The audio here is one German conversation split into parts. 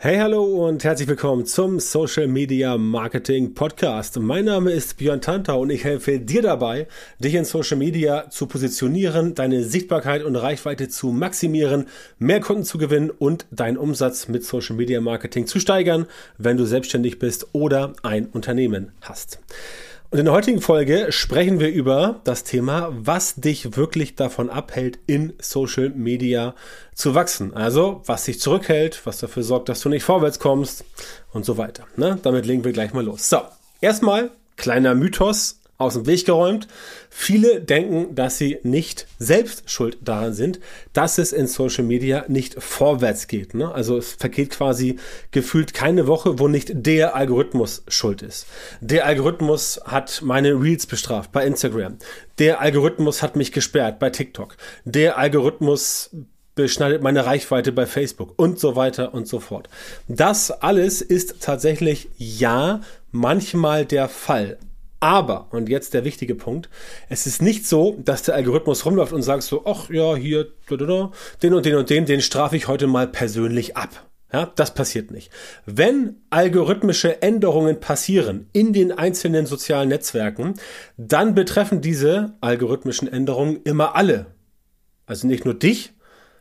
Hey, hallo und herzlich willkommen zum Social Media Marketing Podcast. Mein Name ist Björn Tanta und ich helfe dir dabei, dich in Social Media zu positionieren, deine Sichtbarkeit und Reichweite zu maximieren, mehr Kunden zu gewinnen und deinen Umsatz mit Social Media Marketing zu steigern, wenn du selbstständig bist oder ein Unternehmen hast. Und in der heutigen Folge sprechen wir über das Thema, was dich wirklich davon abhält, in Social Media zu wachsen. Also, was dich zurückhält, was dafür sorgt, dass du nicht vorwärts kommst und so weiter. Ne? Damit legen wir gleich mal los. So, erstmal kleiner Mythos aus dem Weg geräumt. Viele denken, dass sie nicht selbst schuld daran sind, dass es in Social Media nicht vorwärts geht. Ne? Also es vergeht quasi gefühlt keine Woche, wo nicht der Algorithmus schuld ist. Der Algorithmus hat meine Reels bestraft bei Instagram. Der Algorithmus hat mich gesperrt bei TikTok. Der Algorithmus beschneidet meine Reichweite bei Facebook und so weiter und so fort. Das alles ist tatsächlich ja manchmal der Fall. Aber, und jetzt der wichtige Punkt, es ist nicht so, dass der Algorithmus rumläuft und sagt so, ach ja, hier, den und den und den, den strafe ich heute mal persönlich ab. Ja, das passiert nicht. Wenn algorithmische Änderungen passieren in den einzelnen sozialen Netzwerken, dann betreffen diese algorithmischen Änderungen immer alle. Also nicht nur dich,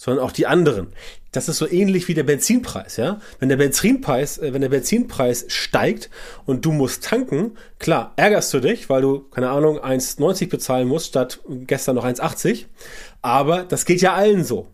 sondern auch die anderen. Das ist so ähnlich wie der Benzinpreis, ja. Wenn der Benzinpreis, äh, wenn der Benzinpreis steigt und du musst tanken, klar, ärgerst du dich, weil du, keine Ahnung, 1,90 bezahlen musst statt gestern noch 1,80. Aber das geht ja allen so.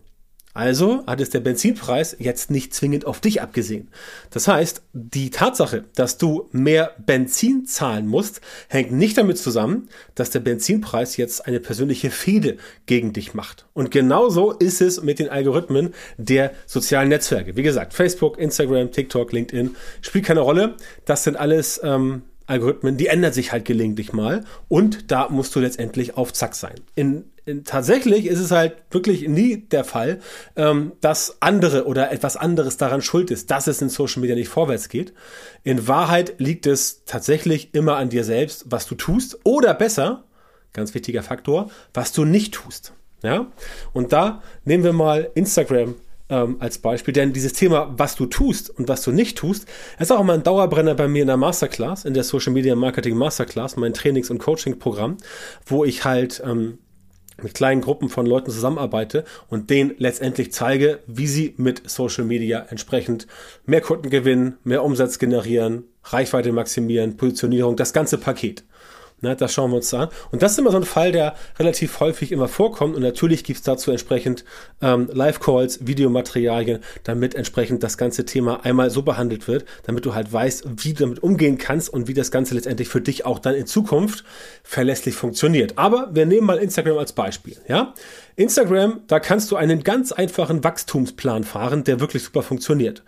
Also hat es der Benzinpreis jetzt nicht zwingend auf dich abgesehen. Das heißt, die Tatsache, dass du mehr Benzin zahlen musst, hängt nicht damit zusammen, dass der Benzinpreis jetzt eine persönliche Fehde gegen dich macht. Und genauso ist es mit den Algorithmen der sozialen Netzwerke. Wie gesagt, Facebook, Instagram, TikTok, LinkedIn spielt keine Rolle. Das sind alles ähm, Algorithmen, die ändern sich halt gelegentlich mal und da musst du letztendlich auf Zack sein. In, in tatsächlich ist es halt wirklich nie der Fall, ähm, dass andere oder etwas anderes daran schuld ist, dass es in Social Media nicht vorwärts geht. In Wahrheit liegt es tatsächlich immer an dir selbst, was du tust oder besser, ganz wichtiger Faktor, was du nicht tust. Ja? Und da nehmen wir mal Instagram ähm, als Beispiel. Denn dieses Thema, was du tust und was du nicht tust, ist auch immer ein Dauerbrenner bei mir in der Masterclass, in der Social Media Marketing Masterclass, mein Trainings- und Coaching-Programm, wo ich halt ähm, mit kleinen Gruppen von Leuten zusammenarbeite und denen letztendlich zeige, wie sie mit Social Media entsprechend mehr Kunden gewinnen, mehr Umsatz generieren, Reichweite maximieren, Positionierung, das ganze Paket. Ne, das schauen wir uns an. Und das ist immer so ein Fall, der relativ häufig immer vorkommt. Und natürlich gibt's dazu entsprechend ähm, Live-Calls, Videomaterialien, damit entsprechend das ganze Thema einmal so behandelt wird, damit du halt weißt, wie du damit umgehen kannst und wie das Ganze letztendlich für dich auch dann in Zukunft verlässlich funktioniert. Aber wir nehmen mal Instagram als Beispiel. Ja, Instagram, da kannst du einen ganz einfachen Wachstumsplan fahren, der wirklich super funktioniert.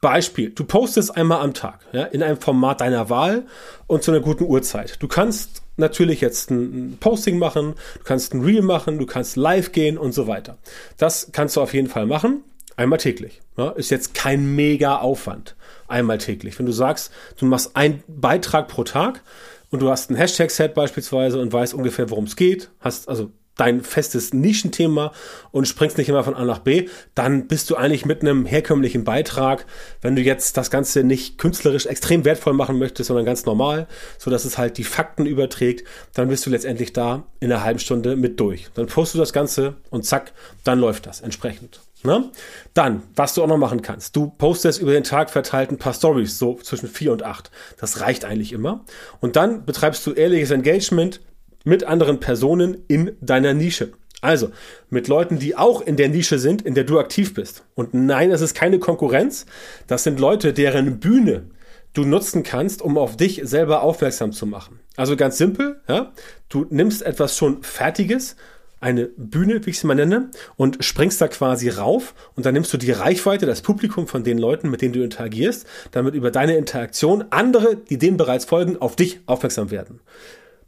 Beispiel, du postest einmal am Tag, ja, in einem Format deiner Wahl und zu einer guten Uhrzeit. Du kannst natürlich jetzt ein Posting machen, du kannst ein Reel machen, du kannst live gehen und so weiter. Das kannst du auf jeden Fall machen. Einmal täglich. Ja, ist jetzt kein mega Aufwand. Einmal täglich. Wenn du sagst, du machst einen Beitrag pro Tag und du hast ein Hashtag-Set beispielsweise und weißt ungefähr, worum es geht, hast also dein festes Nischenthema und springst nicht immer von A nach B, dann bist du eigentlich mit einem herkömmlichen Beitrag, wenn du jetzt das Ganze nicht künstlerisch extrem wertvoll machen möchtest, sondern ganz normal, so dass es halt die Fakten überträgt, dann bist du letztendlich da in einer halben Stunde mit durch. Dann postest du das Ganze und zack, dann läuft das entsprechend. Ne? Dann, was du auch noch machen kannst, du postest über den Tag verteilt ein paar Stories, so zwischen vier und acht. Das reicht eigentlich immer. Und dann betreibst du ehrliches Engagement mit anderen Personen in deiner Nische. Also mit Leuten, die auch in der Nische sind, in der du aktiv bist. Und nein, es ist keine Konkurrenz. Das sind Leute, deren Bühne du nutzen kannst, um auf dich selber aufmerksam zu machen. Also ganz simpel, ja. Du nimmst etwas schon Fertiges, eine Bühne, wie ich sie mal nenne, und springst da quasi rauf und dann nimmst du die Reichweite, das Publikum von den Leuten, mit denen du interagierst, damit über deine Interaktion andere, die denen bereits folgen, auf dich aufmerksam werden.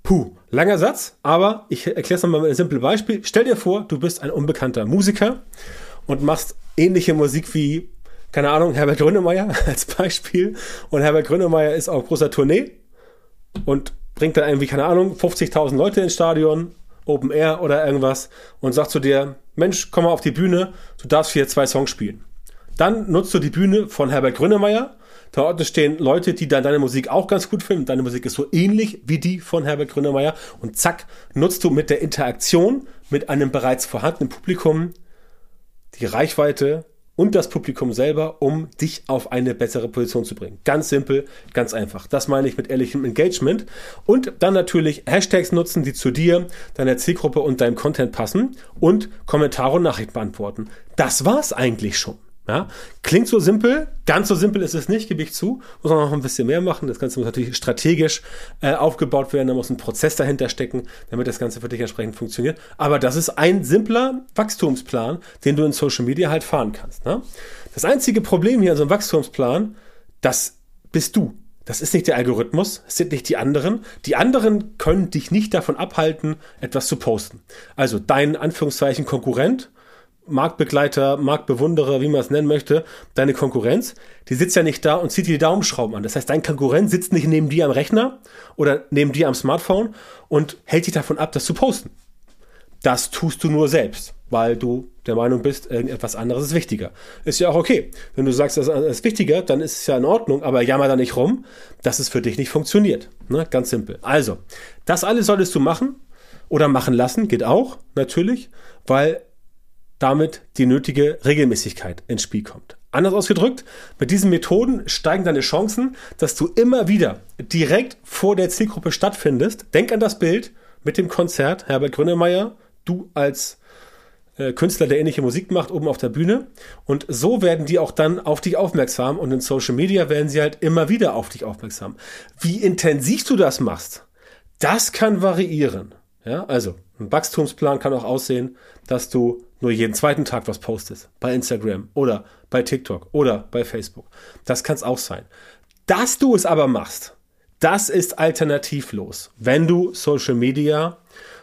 Puh, langer Satz, aber ich erkläre es nochmal mit einem simplen Beispiel. Stell dir vor, du bist ein unbekannter Musiker und machst ähnliche Musik wie, keine Ahnung, Herbert Grönemeyer als Beispiel. Und Herbert Grönemeyer ist auf großer Tournee und bringt dann irgendwie, keine Ahnung, 50.000 Leute ins Stadion, Open Air oder irgendwas und sagt zu dir, Mensch, komm mal auf die Bühne, du darfst hier zwei Songs spielen. Dann nutzt du die Bühne von Herbert Grönemeyer. Da stehen Leute, die dann deine Musik auch ganz gut finden. Deine Musik ist so ähnlich wie die von Herbert Grönemeyer. Und zack, nutzt du mit der Interaktion mit einem bereits vorhandenen Publikum die Reichweite und das Publikum selber, um dich auf eine bessere Position zu bringen. Ganz simpel, ganz einfach. Das meine ich mit ehrlichem Engagement. Und dann natürlich Hashtags nutzen, die zu dir, deiner Zielgruppe und deinem Content passen und Kommentare und Nachrichten beantworten. Das war's eigentlich schon. Ja, klingt so simpel, ganz so simpel ist es nicht, gebe ich zu. Muss man noch ein bisschen mehr machen. Das Ganze muss natürlich strategisch äh, aufgebaut werden, da muss ein Prozess dahinter stecken, damit das Ganze für dich entsprechend funktioniert. Aber das ist ein simpler Wachstumsplan, den du in Social Media halt fahren kannst. Ne? Das einzige Problem hier an so einem Wachstumsplan, das bist du. Das ist nicht der Algorithmus, es sind nicht die anderen. Die anderen können dich nicht davon abhalten, etwas zu posten. Also dein Anführungszeichen Konkurrent Marktbegleiter, Marktbewunderer, wie man es nennen möchte, deine Konkurrenz, die sitzt ja nicht da und zieht dir die Daumenschrauben an. Das heißt, dein Konkurrent sitzt nicht neben dir am Rechner oder neben dir am Smartphone und hält dich davon ab, das zu posten. Das tust du nur selbst, weil du der Meinung bist, irgendetwas anderes ist wichtiger. Ist ja auch okay. Wenn du sagst, das ist wichtiger, dann ist es ja in Ordnung, aber jammer da nicht rum, dass es für dich nicht funktioniert. Ne? Ganz simpel. Also, das alles solltest du machen oder machen lassen, geht auch, natürlich, weil damit die nötige Regelmäßigkeit ins Spiel kommt. Anders ausgedrückt, mit diesen Methoden steigen deine Chancen, dass du immer wieder direkt vor der Zielgruppe stattfindest. Denk an das Bild mit dem Konzert Herbert Grönemeyer, du als äh, Künstler, der ähnliche Musik macht, oben auf der Bühne. Und so werden die auch dann auf dich aufmerksam und in Social Media werden sie halt immer wieder auf dich aufmerksam. Wie intensiv du das machst, das kann variieren. Ja, also ein Wachstumsplan kann auch aussehen, dass du nur jeden zweiten Tag was postest. Bei Instagram oder bei TikTok oder bei Facebook. Das kann es auch sein. Dass du es aber machst, das ist alternativlos. Wenn du Social Media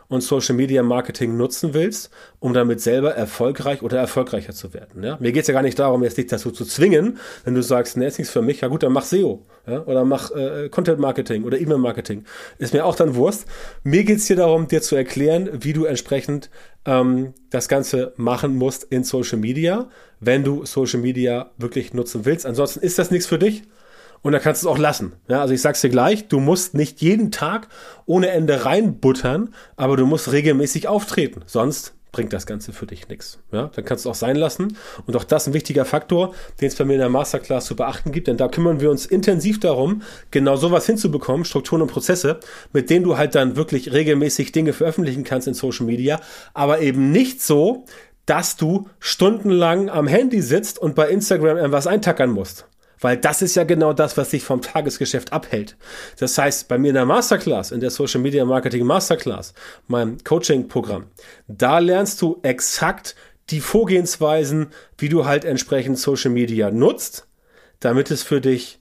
und Social Media Marketing nutzen willst, um damit selber erfolgreich oder erfolgreicher zu werden. Ja? Mir geht's ja gar nicht darum, jetzt dich dazu zu zwingen, wenn du sagst, ne, ist nichts für mich, ja gut, dann mach SEO ja? oder mach äh, Content Marketing oder E-Mail Marketing. Ist mir auch dann Wurst. Mir geht's hier darum, dir zu erklären, wie du entsprechend ähm, das Ganze machen musst in Social Media, wenn du Social Media wirklich nutzen willst. Ansonsten ist das nichts für dich und da kannst du es auch lassen. Ja, also ich sag's dir gleich, du musst nicht jeden Tag ohne Ende reinbuttern, aber du musst regelmäßig auftreten. Sonst bringt das Ganze für dich nichts. Ja, dann kannst du auch sein lassen. Und auch das ein wichtiger Faktor, den es bei mir in der Masterclass zu beachten gibt, denn da kümmern wir uns intensiv darum, genau sowas hinzubekommen, Strukturen und Prozesse, mit denen du halt dann wirklich regelmäßig Dinge veröffentlichen kannst in Social Media, aber eben nicht so, dass du stundenlang am Handy sitzt und bei Instagram irgendwas eintackern musst. Weil das ist ja genau das, was dich vom Tagesgeschäft abhält. Das heißt, bei mir in der Masterclass, in der Social Media Marketing Masterclass, meinem Coaching-Programm, da lernst du exakt die Vorgehensweisen, wie du halt entsprechend Social Media nutzt, damit es für dich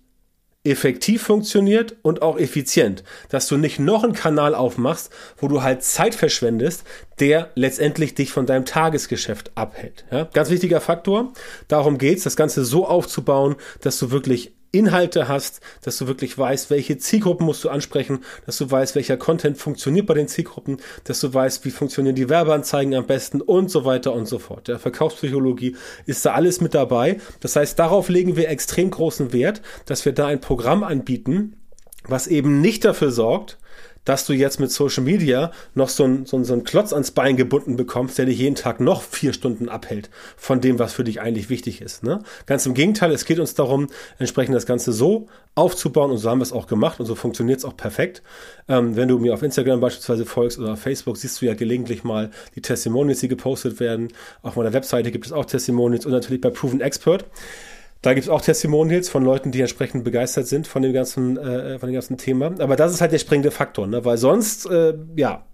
effektiv funktioniert und auch effizient, dass du nicht noch einen Kanal aufmachst, wo du halt Zeit verschwendest, der letztendlich dich von deinem Tagesgeschäft abhält. Ja? Ganz wichtiger Faktor. Darum geht's, das Ganze so aufzubauen, dass du wirklich Inhalte hast, dass du wirklich weißt, welche Zielgruppen musst du ansprechen, dass du weißt, welcher Content funktioniert bei den Zielgruppen, dass du weißt, wie funktionieren die Werbeanzeigen am besten und so weiter und so fort. Der Verkaufspsychologie ist da alles mit dabei. Das heißt, darauf legen wir extrem großen Wert, dass wir da ein Programm anbieten, was eben nicht dafür sorgt, dass du jetzt mit Social Media noch so einen so, so einen Klotz ans Bein gebunden bekommst, der dich jeden Tag noch vier Stunden abhält von dem, was für dich eigentlich wichtig ist. Ne? Ganz im Gegenteil, es geht uns darum, entsprechend das Ganze so aufzubauen und so haben wir es auch gemacht und so funktioniert es auch perfekt. Ähm, wenn du mir auf Instagram beispielsweise folgst oder auf Facebook, siehst du ja gelegentlich mal die Testimonials, die gepostet werden. Auf meiner Webseite gibt es auch Testimonials und natürlich bei Proven Expert. Da gibt es auch Testimonials von Leuten, die entsprechend begeistert sind von dem ganzen, äh, von dem ganzen Thema. Aber das ist halt der springende Faktor, ne? weil sonst, äh, ja,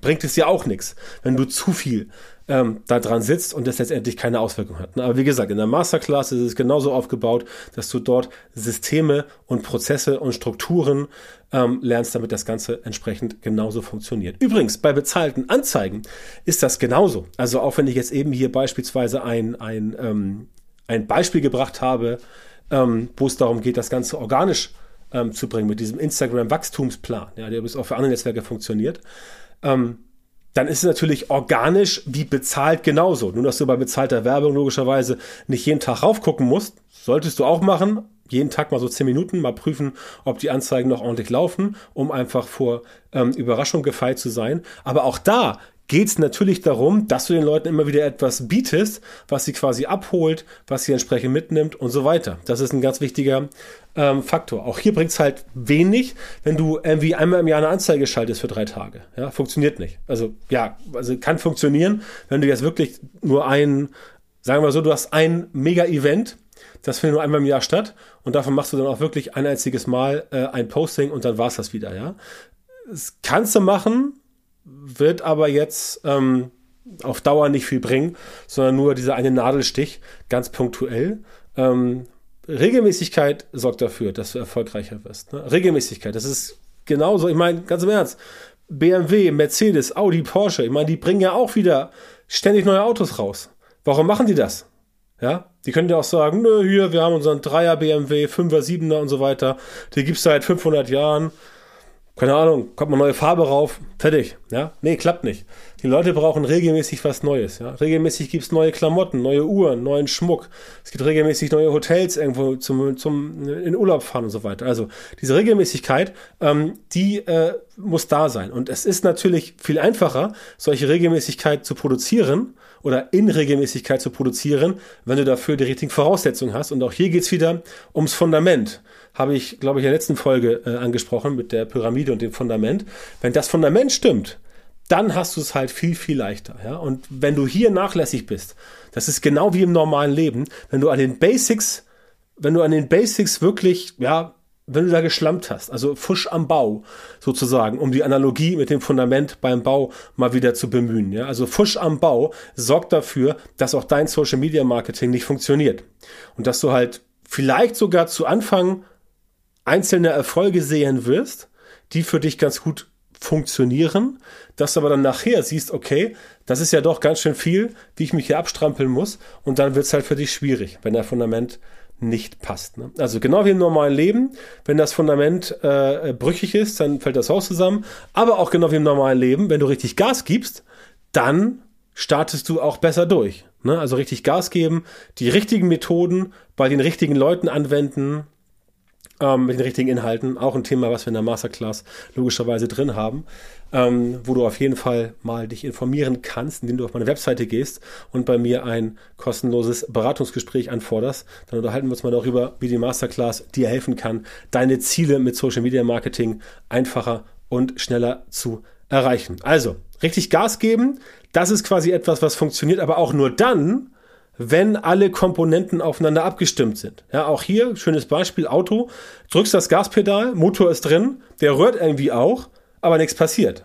bringt es ja auch nichts, wenn du zu viel ähm, da dran sitzt und das letztendlich keine Auswirkung hat. Ne? Aber wie gesagt, in der Masterclass ist es genauso aufgebaut, dass du dort Systeme und Prozesse und Strukturen ähm, lernst, damit das Ganze entsprechend genauso funktioniert. Übrigens, bei bezahlten Anzeigen ist das genauso. Also auch wenn ich jetzt eben hier beispielsweise ein, ein ähm, ein Beispiel gebracht habe, ähm, wo es darum geht, das Ganze organisch ähm, zu bringen mit diesem Instagram-Wachstumsplan, ja, der übrigens auch für andere Netzwerke funktioniert. Ähm, dann ist es natürlich organisch wie bezahlt genauso. Nur, dass du bei bezahlter Werbung logischerweise nicht jeden Tag raufgucken musst, solltest du auch machen. Jeden Tag mal so zehn Minuten mal prüfen, ob die Anzeigen noch ordentlich laufen, um einfach vor ähm, Überraschung gefeit zu sein. Aber auch da geht es natürlich darum, dass du den Leuten immer wieder etwas bietest, was sie quasi abholt, was sie entsprechend mitnimmt und so weiter. Das ist ein ganz wichtiger ähm, Faktor. Auch hier bringt es halt wenig, wenn du irgendwie einmal im Jahr eine Anzeige schaltest für drei Tage. Ja, funktioniert nicht. Also ja, also kann funktionieren, wenn du jetzt wirklich nur ein, sagen wir so, du hast ein Mega-Event, das findet nur einmal im Jahr statt und davon machst du dann auch wirklich ein einziges Mal äh, ein Posting und dann war es das wieder, ja. Das kannst du machen, wird aber jetzt ähm, auf Dauer nicht viel bringen, sondern nur dieser eine Nadelstich, ganz punktuell. Ähm, Regelmäßigkeit sorgt dafür, dass du erfolgreicher wirst. Ne? Regelmäßigkeit, das ist genauso, ich meine, ganz im Ernst, BMW, Mercedes, Audi, Porsche, ich meine, die bringen ja auch wieder ständig neue Autos raus. Warum machen die das? Ja, die können ja auch sagen, nö, hier, wir haben unseren Dreier BMW, Fünfer, Siebener und so weiter. Die gibt's seit 500 Jahren keine Ahnung, kommt mal neue Farbe rauf, fertig. Ja, nee, klappt nicht. Die Leute brauchen regelmäßig was Neues. Ja? Regelmäßig gibt's neue Klamotten, neue Uhren, neuen Schmuck. Es gibt regelmäßig neue Hotels irgendwo zum, zum in Urlaub fahren und so weiter. Also diese Regelmäßigkeit, ähm, die äh, muss da sein. Und es ist natürlich viel einfacher, solche Regelmäßigkeit zu produzieren oder in Regelmäßigkeit zu produzieren, wenn du dafür die richtigen Voraussetzungen hast. Und auch hier geht's wieder ums Fundament habe ich, glaube ich, in der letzten Folge äh, angesprochen mit der Pyramide und dem Fundament. Wenn das Fundament stimmt, dann hast du es halt viel, viel leichter. Ja? Und wenn du hier nachlässig bist, das ist genau wie im normalen Leben, wenn du an den Basics, wenn du an den Basics wirklich, ja, wenn du da geschlampt hast, also Fusch am Bau sozusagen, um die Analogie mit dem Fundament beim Bau mal wieder zu bemühen. Ja? Also Fusch am Bau sorgt dafür, dass auch dein Social Media Marketing nicht funktioniert. Und dass du halt vielleicht sogar zu Anfang einzelne Erfolge sehen wirst, die für dich ganz gut funktionieren, dass du aber dann nachher siehst, okay, das ist ja doch ganz schön viel, wie ich mich hier abstrampeln muss und dann wird es halt für dich schwierig, wenn der Fundament nicht passt. Ne? Also genau wie im normalen Leben, wenn das Fundament äh, brüchig ist, dann fällt das Haus zusammen, aber auch genau wie im normalen Leben, wenn du richtig Gas gibst, dann startest du auch besser durch. Ne? Also richtig Gas geben, die richtigen Methoden bei den richtigen Leuten anwenden, ähm, mit den richtigen Inhalten. Auch ein Thema, was wir in der Masterclass logischerweise drin haben, ähm, wo du auf jeden Fall mal dich informieren kannst, indem du auf meine Webseite gehst und bei mir ein kostenloses Beratungsgespräch anforderst. Dann unterhalten wir uns mal darüber, wie die Masterclass dir helfen kann, deine Ziele mit Social Media Marketing einfacher und schneller zu erreichen. Also, richtig Gas geben, das ist quasi etwas, was funktioniert, aber auch nur dann, wenn alle Komponenten aufeinander abgestimmt sind. Ja, auch hier, schönes Beispiel, Auto, drückst das Gaspedal, Motor ist drin, der rührt irgendwie auch, aber nichts passiert.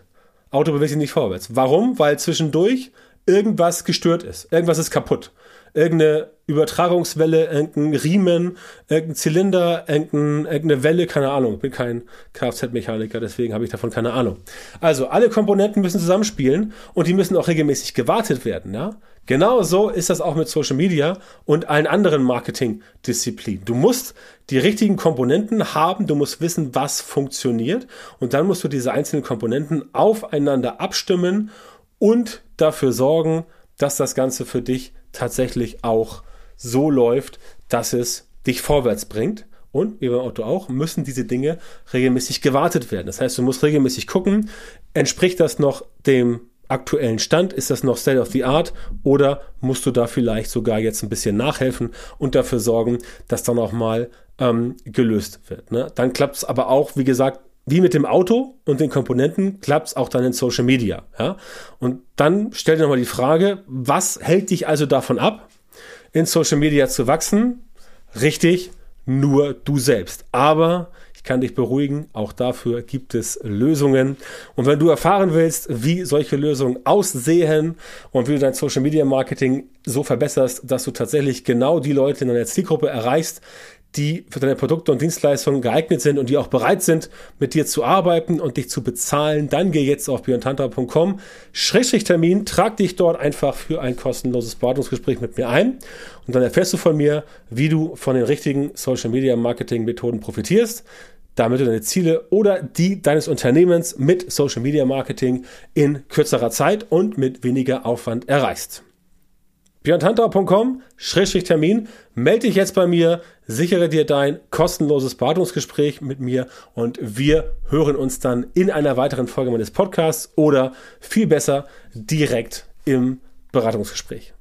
Auto bewegt sich nicht vorwärts. Warum? Weil zwischendurch irgendwas gestört ist. Irgendwas ist kaputt. Irgendeine Übertragungswelle, irgendein Riemen, irgendein Zylinder, irgendein, irgendeine Welle, keine Ahnung. Ich bin kein Kfz-Mechaniker, deswegen habe ich davon keine Ahnung. Also alle Komponenten müssen zusammenspielen und die müssen auch regelmäßig gewartet werden. Ja? Genau so ist das auch mit Social Media und allen anderen Marketing-Disziplinen. Du musst die richtigen Komponenten haben, du musst wissen, was funktioniert und dann musst du diese einzelnen Komponenten aufeinander abstimmen und dafür sorgen, das Ganze für dich tatsächlich auch so läuft, dass es dich vorwärts bringt. Und wie beim Auto auch, müssen diese Dinge regelmäßig gewartet werden. Das heißt, du musst regelmäßig gucken, entspricht das noch dem aktuellen Stand? Ist das noch State of the Art? Oder musst du da vielleicht sogar jetzt ein bisschen nachhelfen und dafür sorgen, dass dann auch mal ähm, gelöst wird? Ne? Dann klappt es aber auch, wie gesagt, wie mit dem Auto und den Komponenten klappt es auch dann in Social Media. Ja? Und dann stell dir nochmal die Frage, was hält dich also davon ab, in Social Media zu wachsen. Richtig, nur du selbst. Aber ich kann dich beruhigen, auch dafür gibt es Lösungen. Und wenn du erfahren willst, wie solche Lösungen aussehen und wie du dein Social Media Marketing so verbesserst, dass du tatsächlich genau die Leute in deiner Zielgruppe erreichst, die für deine Produkte und Dienstleistungen geeignet sind und die auch bereit sind, mit dir zu arbeiten und dich zu bezahlen, dann geh jetzt auf björntantra.com, Schrägstrich Termin, trag dich dort einfach für ein kostenloses Beratungsgespräch mit mir ein und dann erfährst du von mir, wie du von den richtigen Social Media Marketing Methoden profitierst damit du deine Ziele oder die deines Unternehmens mit Social Media Marketing in kürzerer Zeit und mit weniger Aufwand erreichst björntantau.com-termin. Melde dich jetzt bei mir, sichere dir dein kostenloses Beratungsgespräch mit mir und wir hören uns dann in einer weiteren Folge meines Podcasts oder viel besser direkt im Beratungsgespräch.